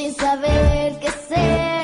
sin saber qué ser.